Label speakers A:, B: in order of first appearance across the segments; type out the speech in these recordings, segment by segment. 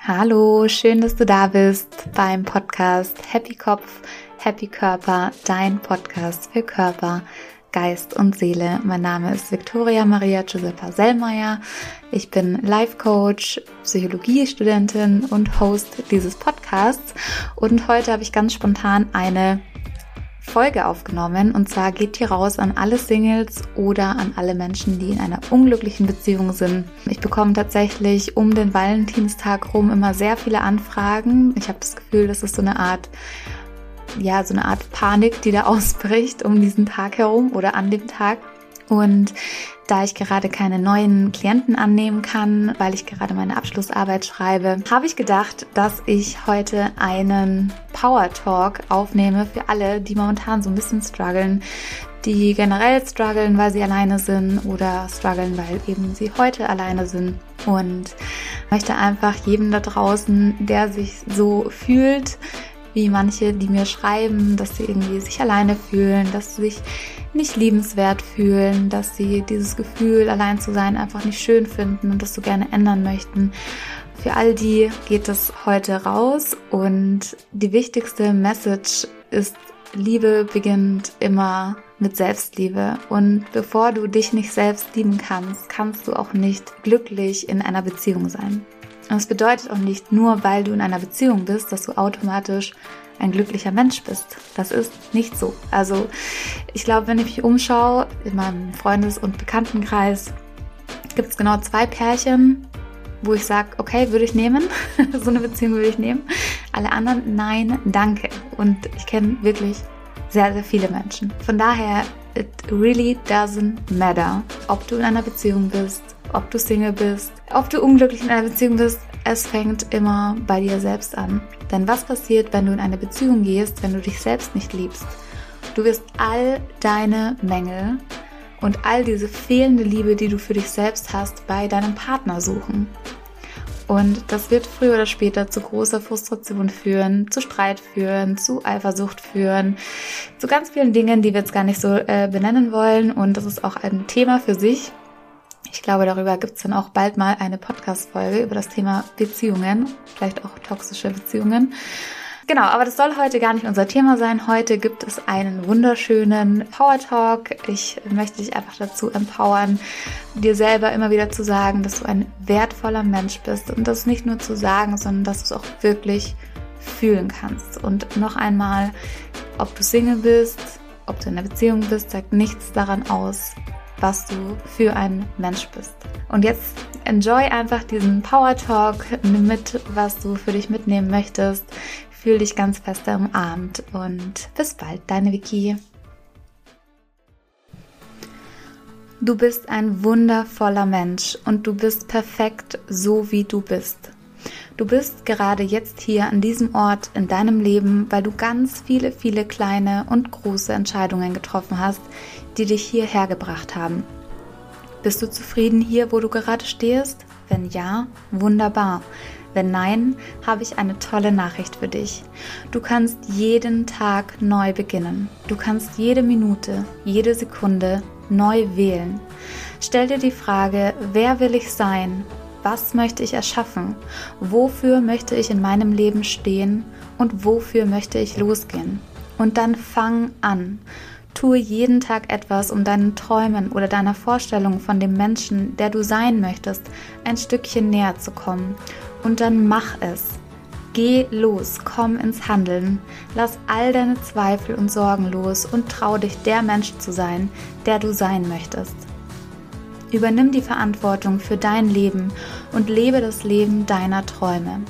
A: Hallo, schön, dass du da bist beim Podcast Happy Kopf, Happy Körper, dein Podcast für Körper, Geist und Seele. Mein Name ist Victoria Maria Giuseppa Sellmeier. Ich bin Life Coach, Psychologiestudentin und Host dieses Podcasts. Und heute habe ich ganz spontan eine Folge aufgenommen und zwar geht die raus an alle Singles oder an alle Menschen, die in einer unglücklichen Beziehung sind. Ich bekomme tatsächlich um den Valentinstag rum immer sehr viele Anfragen. Ich habe das Gefühl, das ist so eine Art ja, so eine Art Panik, die da ausbricht um diesen Tag herum oder an dem Tag. Und da ich gerade keine neuen Klienten annehmen kann, weil ich gerade meine Abschlussarbeit schreibe, habe ich gedacht, dass ich heute einen Power Talk aufnehme für alle, die momentan so ein bisschen strugglen, die generell strugglen, weil sie alleine sind oder strugglen, weil eben sie heute alleine sind. Und möchte einfach jedem da draußen, der sich so fühlt, wie manche, die mir schreiben, dass sie irgendwie sich alleine fühlen, dass sie sich nicht liebenswert fühlen, dass sie dieses Gefühl, allein zu sein, einfach nicht schön finden und das so gerne ändern möchten. Für all die geht es heute raus und die wichtigste Message ist, Liebe beginnt immer mit Selbstliebe. Und bevor du dich nicht selbst lieben kannst, kannst du auch nicht glücklich in einer Beziehung sein. Und es bedeutet auch nicht nur, weil du in einer Beziehung bist, dass du automatisch ein glücklicher Mensch bist. Das ist nicht so. Also ich glaube, wenn ich mich umschaue in meinem Freundes- und Bekanntenkreis, gibt es genau zwei Pärchen, wo ich sage, okay, würde ich nehmen. so eine Beziehung würde ich nehmen. Alle anderen, nein, danke. Und ich kenne wirklich sehr, sehr viele Menschen. Von daher, it really doesn't matter, ob du in einer Beziehung bist, ob du Single bist, ob du unglücklich in einer Beziehung bist. Es fängt immer bei dir selbst an. Denn was passiert, wenn du in eine Beziehung gehst, wenn du dich selbst nicht liebst? Du wirst all deine Mängel und all diese fehlende Liebe, die du für dich selbst hast, bei deinem Partner suchen. Und das wird früher oder später zu großer Frustration führen, zu Streit führen, zu Eifersucht führen, zu ganz vielen Dingen, die wir jetzt gar nicht so äh, benennen wollen. Und das ist auch ein Thema für sich. Ich glaube, darüber gibt es dann auch bald mal eine Podcast-Folge über das Thema Beziehungen, vielleicht auch toxische Beziehungen. Genau, aber das soll heute gar nicht unser Thema sein. Heute gibt es einen wunderschönen Power Talk. Ich möchte dich einfach dazu empowern, dir selber immer wieder zu sagen, dass du ein wertvoller Mensch bist und das nicht nur zu sagen, sondern dass du es auch wirklich fühlen kannst. Und noch einmal, ob du Single bist, ob du in einer Beziehung bist, sagt nichts daran aus, was du für ein Mensch bist. Und jetzt enjoy einfach diesen Power Talk, nimm mit, was du für dich mitnehmen möchtest. Fühl dich ganz fest umarmt und bis bald, deine Vicky. Du bist ein wundervoller Mensch und du bist perfekt so wie du bist. Du bist gerade jetzt hier an diesem Ort in deinem Leben, weil du ganz viele, viele kleine und große Entscheidungen getroffen hast, die dich hierher gebracht haben. Bist du zufrieden hier, wo du gerade stehst? Wenn ja, wunderbar. Wenn nein, habe ich eine tolle Nachricht für dich. Du kannst jeden Tag neu beginnen. Du kannst jede Minute, jede Sekunde neu wählen. Stell dir die Frage, wer will ich sein? Was möchte ich erschaffen? Wofür möchte ich in meinem Leben stehen? Und wofür möchte ich losgehen? Und dann fang an. Tue jeden Tag etwas, um deinen Träumen oder deiner Vorstellung von dem Menschen, der du sein möchtest, ein Stückchen näher zu kommen. Und dann mach es. Geh los, komm ins Handeln, lass all deine Zweifel und Sorgen los und trau dich, der Mensch zu sein, der du sein möchtest. Übernimm die Verantwortung für dein Leben und lebe das Leben deiner Träume.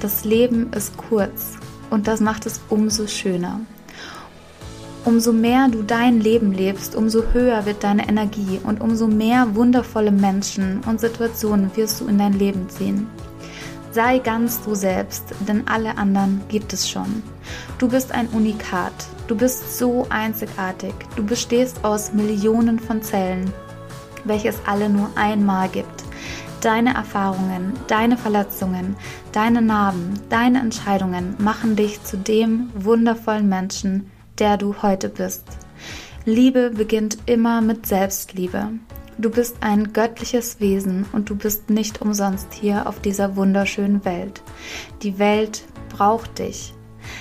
A: Das Leben ist kurz und das macht es umso schöner. Umso mehr du dein Leben lebst, umso höher wird deine Energie und umso mehr wundervolle Menschen und Situationen wirst du in dein Leben ziehen. Sei ganz du selbst, denn alle anderen gibt es schon. Du bist ein Unikat. Du bist so einzigartig. Du bestehst aus Millionen von Zellen welches alle nur einmal gibt. Deine Erfahrungen, deine Verletzungen, deine Narben, deine Entscheidungen machen dich zu dem wundervollen Menschen, der du heute bist. Liebe beginnt immer mit Selbstliebe. Du bist ein göttliches Wesen und du bist nicht umsonst hier auf dieser wunderschönen Welt. Die Welt braucht dich.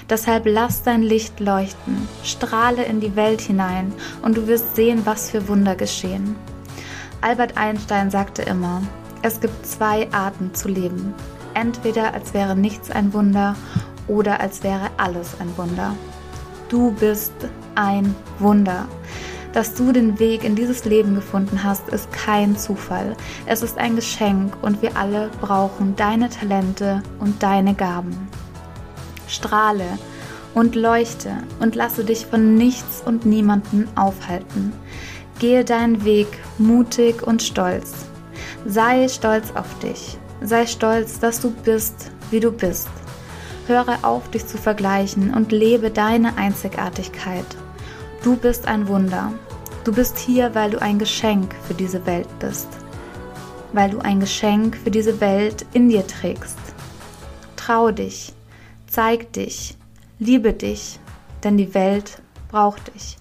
A: Deshalb lass dein Licht leuchten, strahle in die Welt hinein und du wirst sehen, was für Wunder geschehen. Albert Einstein sagte immer, es gibt zwei Arten zu leben. Entweder als wäre nichts ein Wunder oder als wäre alles ein Wunder. Du bist ein Wunder. Dass du den Weg in dieses Leben gefunden hast, ist kein Zufall. Es ist ein Geschenk und wir alle brauchen deine Talente und deine Gaben. Strahle und leuchte und lasse dich von nichts und niemanden aufhalten. Gehe deinen Weg mutig und stolz. Sei stolz auf dich. Sei stolz, dass du bist, wie du bist. Höre auf, dich zu vergleichen und lebe deine Einzigartigkeit. Du bist ein Wunder. Du bist hier, weil du ein Geschenk für diese Welt bist. Weil du ein Geschenk für diese Welt in dir trägst. Trau dich, zeig dich, liebe dich, denn die Welt braucht dich.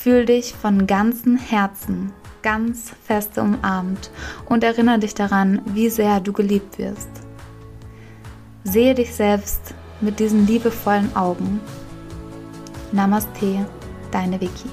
A: Fühl dich von ganzem Herzen ganz fest umarmt und erinnere dich daran, wie sehr du geliebt wirst. Sehe dich selbst mit diesen liebevollen Augen. Namaste, deine Vicky.